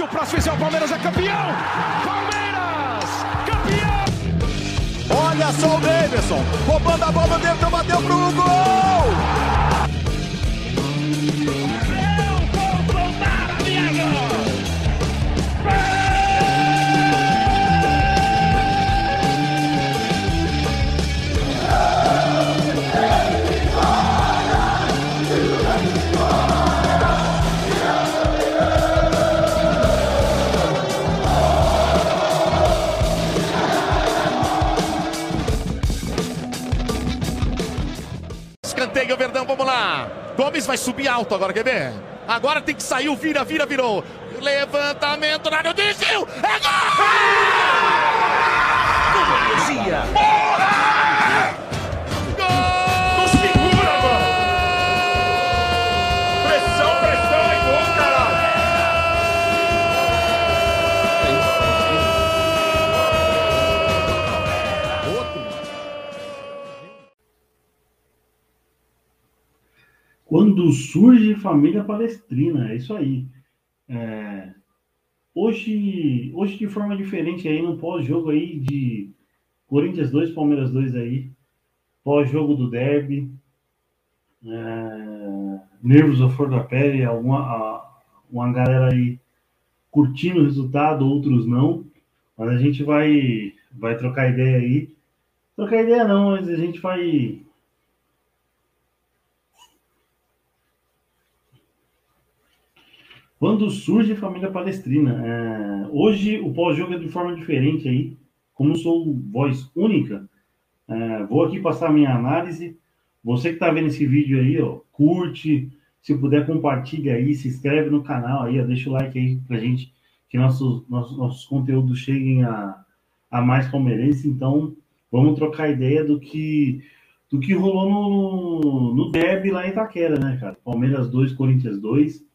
Se o próximo fizer o Palmeiras é campeão! Palmeiras! Campeão! Olha só o Davidson, roubando a bola dentro, bateu pro gol! Gomes vai subir alto agora, quer ver? Agora tem que sair o vira, vira, virou. Levantamento na área, desceu! É gol! Poesia! Surge família palestrina, é isso aí. É, hoje, hoje de forma diferente aí no pós-jogo aí de Corinthians 2, Palmeiras 2 aí, pós-jogo do derby, é, nervos à flor da pele, alguma, a- uma galera aí curtindo o resultado, outros não, mas a gente vai, vai trocar ideia aí. Trocar ideia não, mas a gente vai Quando surge família palestrina? É, hoje o pós-jogo é de forma diferente aí. Como sou voz única, é, vou aqui passar a minha análise. Você que está vendo esse vídeo aí, ó, curte, se puder compartilha aí, se inscreve no canal aí, ó, deixa o like aí pra gente, que nossos, nossos, nossos conteúdos cheguem a, a mais palmeirenses. Então, vamos trocar ideia do que do que rolou no, no derby lá em Itaquera, né, cara? Palmeiras 2, Corinthians 2.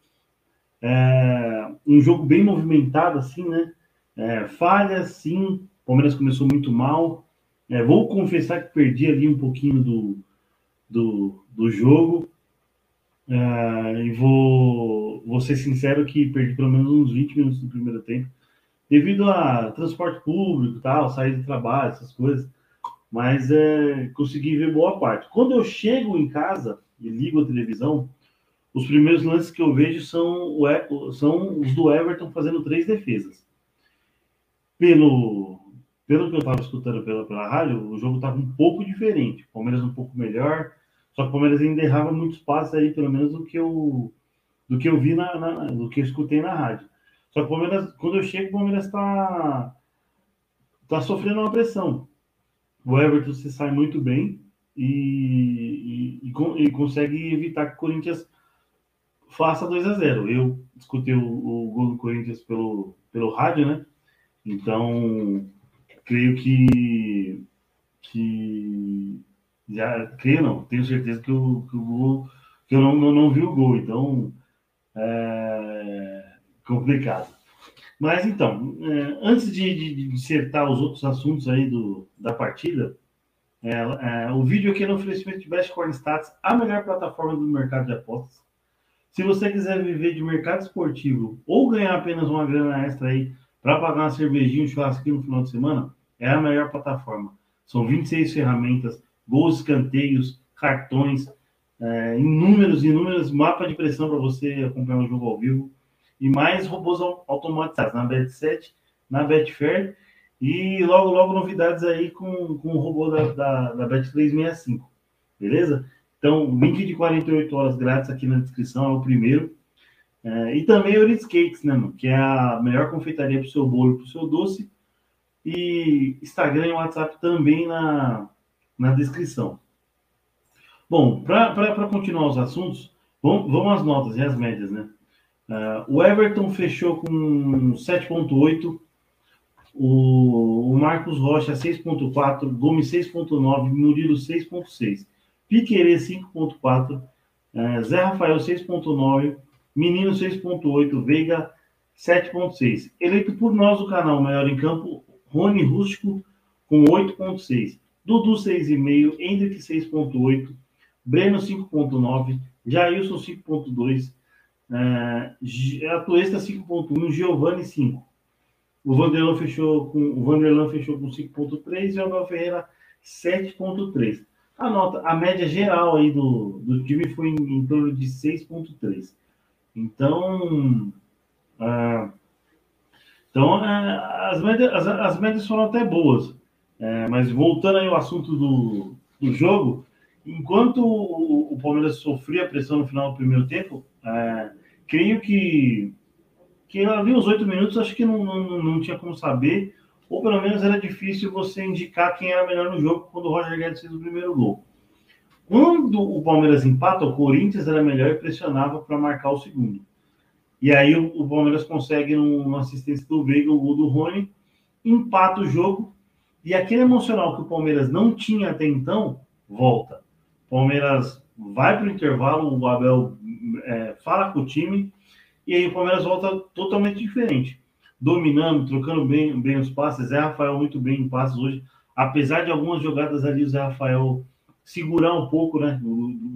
É, um jogo bem movimentado, assim, né? É, falhas, sim. O Palmeiras começou muito mal. É, vou confessar que perdi ali um pouquinho do, do, do jogo. É, e vou, vou ser sincero que perdi pelo menos uns 20 minutos do primeiro tempo. Devido a transporte público, tal, sair de trabalho, essas coisas. Mas é, consegui ver boa parte. Quando eu chego em casa e ligo a televisão, os primeiros lances que eu vejo são, são os do Everton fazendo três defesas. Pelo, pelo que eu estava escutando pela, pela rádio, o jogo estava um pouco diferente. O Palmeiras um pouco melhor, só que o Palmeiras ainda errava muitos passes aí, pelo menos do que eu, do que eu vi, na, na- do que eu escutei na rádio. Só que o Palmeiras, quando eu chego, o Palmeiras está tá sofrendo uma pressão. O Everton se sai muito bem e, e, e e consegue evitar que o Corinthians faça 2 a 0 Eu escutei o, o gol do Corinthians pelo, pelo rádio, né? Então, creio que. que já, creio não, tenho certeza que o, que que eu não, não, não vi o gol, então. É complicado. Mas então, é, antes de, de, de os outros assuntos aí do, da partida, é, é, o vídeo aqui é no oferecimento de Best Corn Stats, a melhor plataforma do mercado de apostas. Se você quiser viver de mercado esportivo ou ganhar apenas uma grana extra aí para pagar uma cervejinha, um churrasquinho no final de semana, é a melhor plataforma. São 26 ferramentas, gols, escanteios, cartões, é, inúmeros, inúmeros mapas de pressão para você acompanhar o jogo ao vivo e mais robôs au- automatizados na Bet7, na Betfair e logo, logo novidades aí com, com o robô da, da, da Bet365, beleza? Então, link de 48 horas grátis aqui na descrição é o primeiro. É, e também Euris Cakes, né, mano? Que é a melhor confeitaria para o seu bolo e para o seu doce. E Instagram e WhatsApp também na, na descrição. Bom, para continuar os assuntos, vamos, vamos às notas e às médias, né? Ah, o Everton fechou com 7,8. O, o Marcos Rocha 6,4. Gomes 6,9. Murilo 6,6. Piquerez 5,4. eh, Zé Rafael 6,9. Menino 6,8. Veiga 7,6. Eleito por nós do canal Maior em Campo, Rony Rústico com 8,6. Dudu 6,5. Hendrick 6,8. Breno 5,9. Jailson 5,2. É, Atuesta 5.1, Giovanni 5. O Vanderlan fechou com o fechou com 5.3 e o Abel Ferreira 7.3. A nota, a média geral aí do, do time foi em, em torno de 6.3. Então, ah, então é, as, médias, as, as, médias foram até boas. É, mas voltando aí ao assunto do, do jogo, enquanto o, o Palmeiras sofria pressão no final do primeiro tempo, é, creio que, que ali os oito minutos acho que não, não, não tinha como saber, ou pelo menos era difícil você indicar quem era melhor no jogo quando o Roger Guedes fez o primeiro gol. Quando o Palmeiras empata, o Corinthians era melhor e pressionava para marcar o segundo. E aí o, o Palmeiras consegue, numa assistência do Veiga, o gol do Rony, empata o jogo. E aquele emocional que o Palmeiras não tinha até então, volta. O Palmeiras vai para o intervalo, o Abel é, fala com o time, e aí o Palmeiras volta totalmente diferente. Dominando, trocando bem, bem os passes. Zé Rafael muito bem em passes hoje. Apesar de algumas jogadas ali, o Zé Rafael segurar um pouco, né?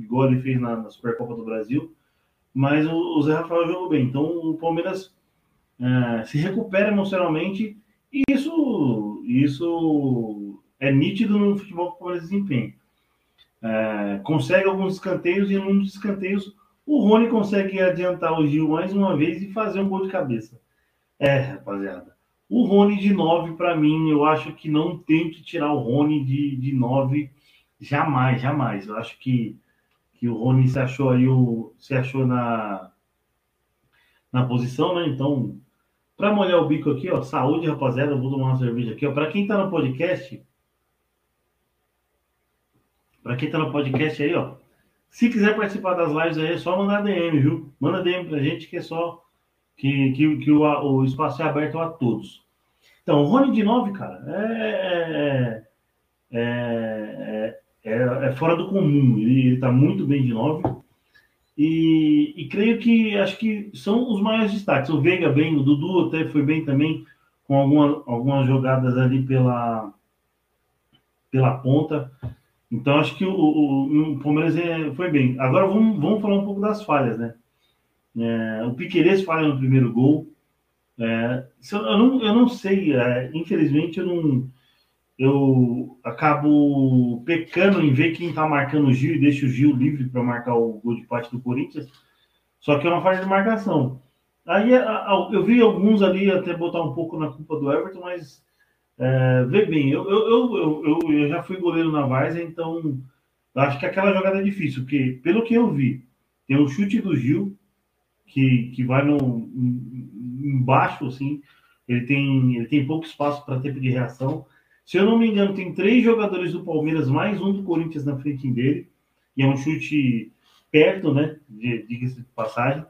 Igual ele fez na, na Supercopa do Brasil. Mas o, o, Zé Rafael jogou bem. Então o Palmeiras é, se recupera emocionalmente e isso, isso é nítido no futebol que o Palmeiras desempenha. É, consegue alguns escanteios e num dos escanteios o Rony consegue adiantar o Gil mais uma vez e fazer um gol de cabeça. É, rapaziada. O Rony de 9, para mim, eu acho que não tem que tirar o Rony de, de 9 jamais, jamais. Eu acho que, que o Rony se achou aí, o, se achou na, na posição, né? Então, para molhar o bico aqui, ó, saúde, rapaziada. Eu vou tomar uma cerveja aqui, ó. Para quem tá no podcast, para quem tá no podcast aí, ó, se quiser participar das lives aí, é só mandar DM, viu? Manda DM pra gente que é só que, que, que o, o espaço é aberto a todos. Então, o Rony de 9, cara, é, é, é, é, fora do comum. Ele está muito bem de 9. E, e, creio que acho que são os maiores destaques. O Veiga bem, o Dudu até foi bem também, com alguma, algumas jogadas ali pela, pela ponta. Então acho que o, o, o Palmeiras é, foi bem. Agora vamos, vamos falar um pouco das falhas, né? É, o Piqueires falha no primeiro gol. É, eu, não, eu não sei, é, infelizmente eu não. Eu acabo pecando em ver quem está marcando o Gil e deixa o Gil livre para marcar o gol de parte do Corinthians. Só que é uma falha de marcação. Aí eu vi alguns ali até botar um pouco na culpa do Everton, mas é, vê bem, eu, eu, eu, eu, já fui goleiro na Várzea, então acho que aquela jogada é difícil, porque pelo que eu vi, tem o chute do Gil, que, que vai no, embaixo, assim, ele tem, ele tem pouco espaço para tempo de reação. Se eu não me engano, tem três jogadores do Palmeiras, mais um do Corinthians na frente dele, e é um chute perto, né? Diga-se de passagem.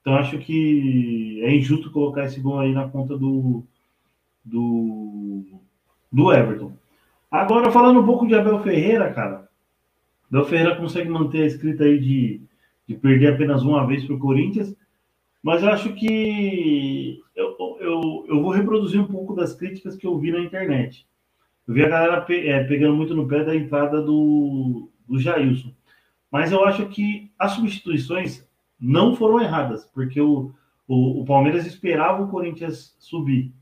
Então acho que é injusto colocar esse gol aí na conta do, do, do Everton. Agora, falando um pouco de Abel Ferreira, cara. Abel Ferreira consegue manter a escrita aí de, de perder apenas uma vez para o Corinthians, mas eu acho que eu, eu, eu vou reproduzir um pouco das críticas que eu vi na internet. Eu vi a galera pe, é, pegando muito no pé da entrada do, do Jailson. Mas eu acho que as substituições não foram erradas, porque o, o, o Palmeiras esperava o Corinthians subir.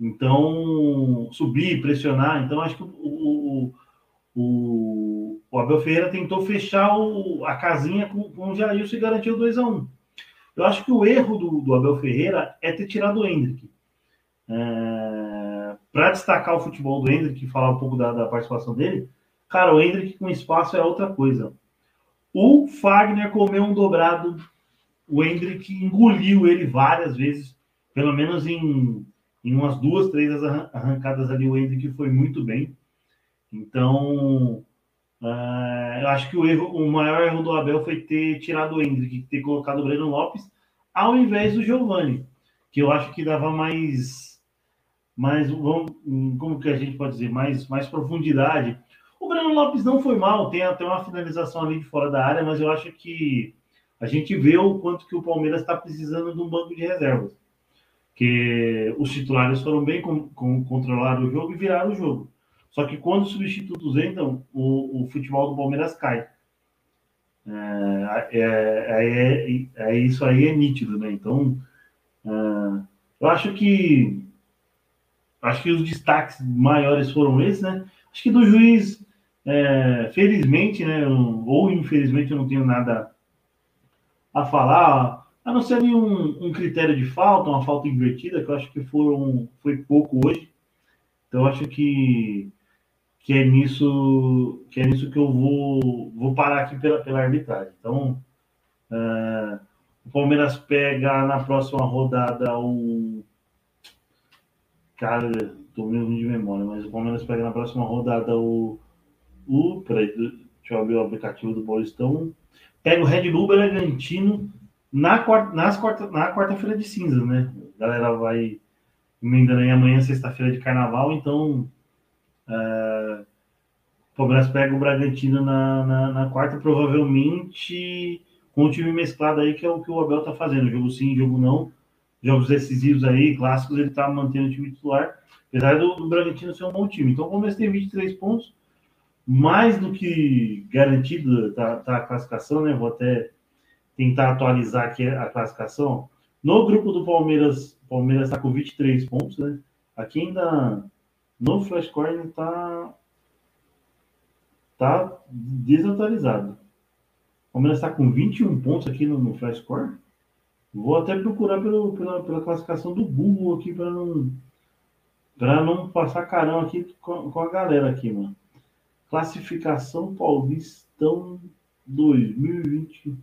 Então, subir, pressionar. Então, acho que o, o, o Abel Ferreira tentou fechar a casinha com, com o Jailson e garantiu 2 a 1 um. Eu acho que o erro do, do Abel Ferreira é ter tirado o Hendrick. É, Para destacar o futebol do Hendrick falar um pouco da, da participação dele, cara, o Hendrick com espaço é outra coisa. O Fagner comeu um dobrado, o Hendrick engoliu ele várias vezes, pelo menos em em umas duas, três arrancadas ali, o Hendrick foi muito bem. Então, uh, eu acho que o, erro, o maior erro do Abel foi ter tirado o Hendrick, ter colocado o Breno Lopes ao invés do Giovani, que eu acho que dava mais, mais como que a gente pode dizer, mais, mais profundidade. O Breno Lopes não foi mal, tem até uma finalização ali de fora da área, mas eu acho que a gente vê o quanto que o Palmeiras está precisando de um banco de reservas que os titulares foram bem com, com o jogo e viraram o jogo. Só que quando os substitutos entram, o, o futebol do Palmeiras cai. É, é, é, é, isso aí é nítido, né? Então, é, eu acho que acho que os destaques maiores foram esses, né? Acho que do juiz, é, felizmente, né? Ou infelizmente, eu não tenho nada a falar, a não ser um, um critério de falta, uma falta invertida, que eu acho que foram, foi pouco hoje. Então, acho que, que é nisso que é nisso que eu vou, vou parar aqui pela, pela arbitragem. Então, uh, o Palmeiras pega na próxima rodada o. Cara, tô meio ruim de memória, mas o Palmeiras pega na próxima rodada o. o peraí, deixa eu abrir o aplicativo do Paulistão. Pega o Red Bull Bragantino na quarta, nas quarta, na quarta-feira de cinza, né? A galera vai emendando aí amanhã, sexta-feira de carnaval, então é, o Palmeiras pega o Bragantino na, na, na, quarta, provavelmente com o time mesclado aí, que é o que o Abel tá fazendo. Jogo sim, jogo não. Jogos decisivos aí, clássicos, ele tá mantendo o time titular, apesar do, do Bragantino ser um bom time. Então o Palmeiras tem 23 pontos, mais do que garantido tá, tá a classificação, né? Vou até tentar atualizar aqui a classificação. No grupo do Palmeiras, o Palmeiras está com 23 pontos, né? Aqui ainda no Flashcore ainda está tá desatualizado. O Palmeiras está com 21 pontos aqui no, no Flashcore. Vou até procurar pelo, pela, pela classificação do Google aqui para não para não passar carão aqui com, com, a galera aqui, mano. Classificação Paulistão 2020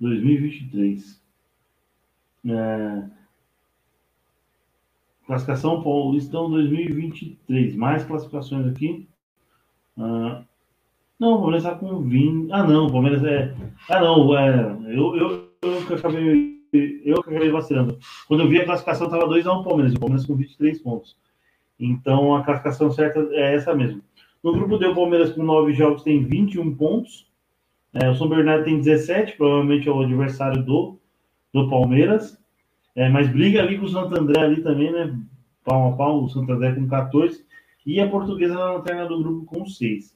2023. É... Classificação Paulistão 2023. Mais classificações aqui. Ah, não, o Palmeiras está com 20. Ah, não, o Palmeiras é. Ah, não, é... eu, eu, eu que acabei. Eu que acabei vacilando. Quando eu vi a classificação, estava 2x1 um Palmeiras. O Palmeiras com 23 pontos. Então a classificação certa é essa mesmo. No grupo D, o Palmeiras com 9 jogos tem 21 pontos. É, o São Bernardo tem 17, provavelmente é o adversário do, do Palmeiras. É, mas briga ali com o Santo André ali também, né? Pau a pau, o Santo André com 14. E a portuguesa na lanterna do grupo com 6.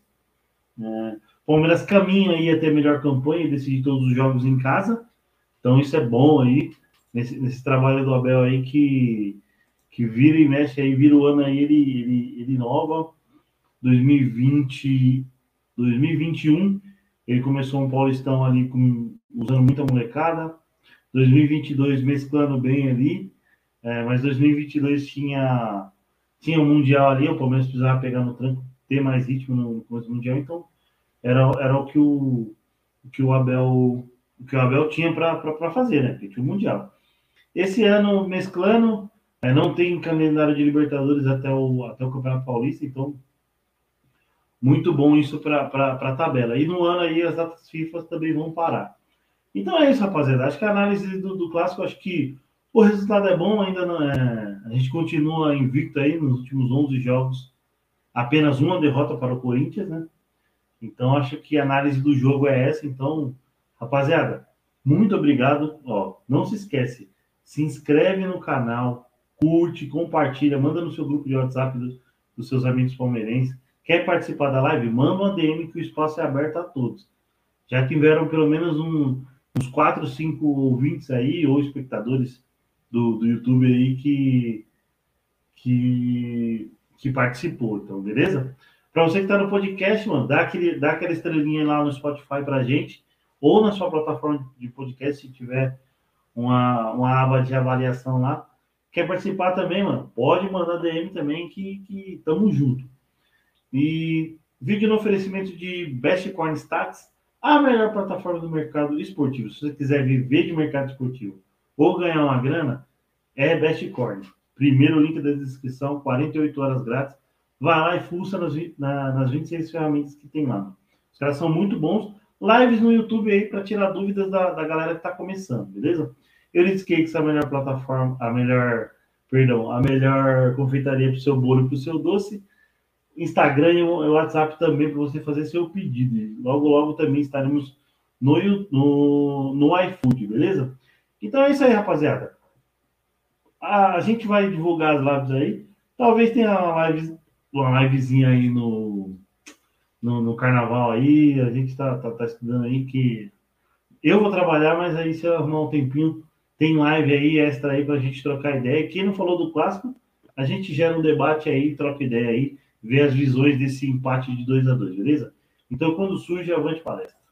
É, Palmeiras caminha aí a ter melhor campanha e decidir todos os jogos em casa. Então isso é bom aí, nesse, nesse trabalho do Abel aí que, que vira e mexe aí, vira o ano aí, ele, ele, ele inova. 2020, 2021 ele começou um Paulistão ali com, usando muita molecada. 2022 mesclando bem ali. É, mas 2022 tinha, tinha um Mundial ali. O Palmeiras precisava pegar no tranco, ter mais ritmo no, no Mundial. Então, era, era o que o, o que o Abel o que o Abel tinha para fazer, né? Porque tinha o Mundial. Esse ano, mesclando, é, não tem calendário de Libertadores até o, até o Campeonato Paulista, então muito bom isso para a tabela. E no ano aí as datas FIFA também vão parar. Então é isso, rapaziada. Acho que a análise do, do clássico, acho que o resultado é bom, ainda não é. A gente continua invicto aí nos últimos 11 jogos, apenas uma derrota para o Corinthians, né? Então acho que a análise do jogo é essa. Então, rapaziada, muito obrigado. Ó, não se esquece, se inscreve no canal, curte, compartilha, manda no seu grupo de WhatsApp do, dos seus amigos palmeirenses. Quer participar da live? Manda uma DM que o espaço é aberto a todos. Já tiveram pelo menos um, uns 4, 5 ouvintes aí, ou espectadores do, do YouTube aí que, que, que participou. Então, beleza? Para você que está no podcast, mano, dá, aquele, dá aquela estrelinha lá no Spotify para gente, ou na sua plataforma de podcast, se tiver uma, uma aba de avaliação lá. Quer participar também, mano? Pode mandar DM também, que, que tamo junto. E vídeo no oferecimento de Best Coin Stats, a melhor plataforma do mercado esportivo. Se você quiser viver de mercado esportivo ou ganhar uma grana, é Best Coin. Primeiro link da descrição, 48 horas grátis. Vai lá e fuça nas, na, nas 26 ferramentas que tem lá. Os caras são muito bons. Lives no YouTube aí para tirar dúvidas da, da galera que está começando, beleza? Elite Cakes é a melhor plataforma, a melhor, perdão, a melhor confeitaria para o seu bolo e para o seu doce. Instagram e WhatsApp também para você fazer seu pedido. Logo, logo também estaremos no, no, no iFood, beleza? Então é isso aí, rapaziada. A, a gente vai divulgar as lives aí. Talvez tenha uma, live, uma livezinha aí no, no, no carnaval aí. A gente está tá, tá estudando aí que eu vou trabalhar, mas aí se eu arrumar um tempinho, tem live aí extra aí para a gente trocar ideia. Quem não falou do clássico, a gente gera um debate aí, troca ideia aí ver as visões desse empate de 2 a 2 beleza? Então, quando surge, avante palestra.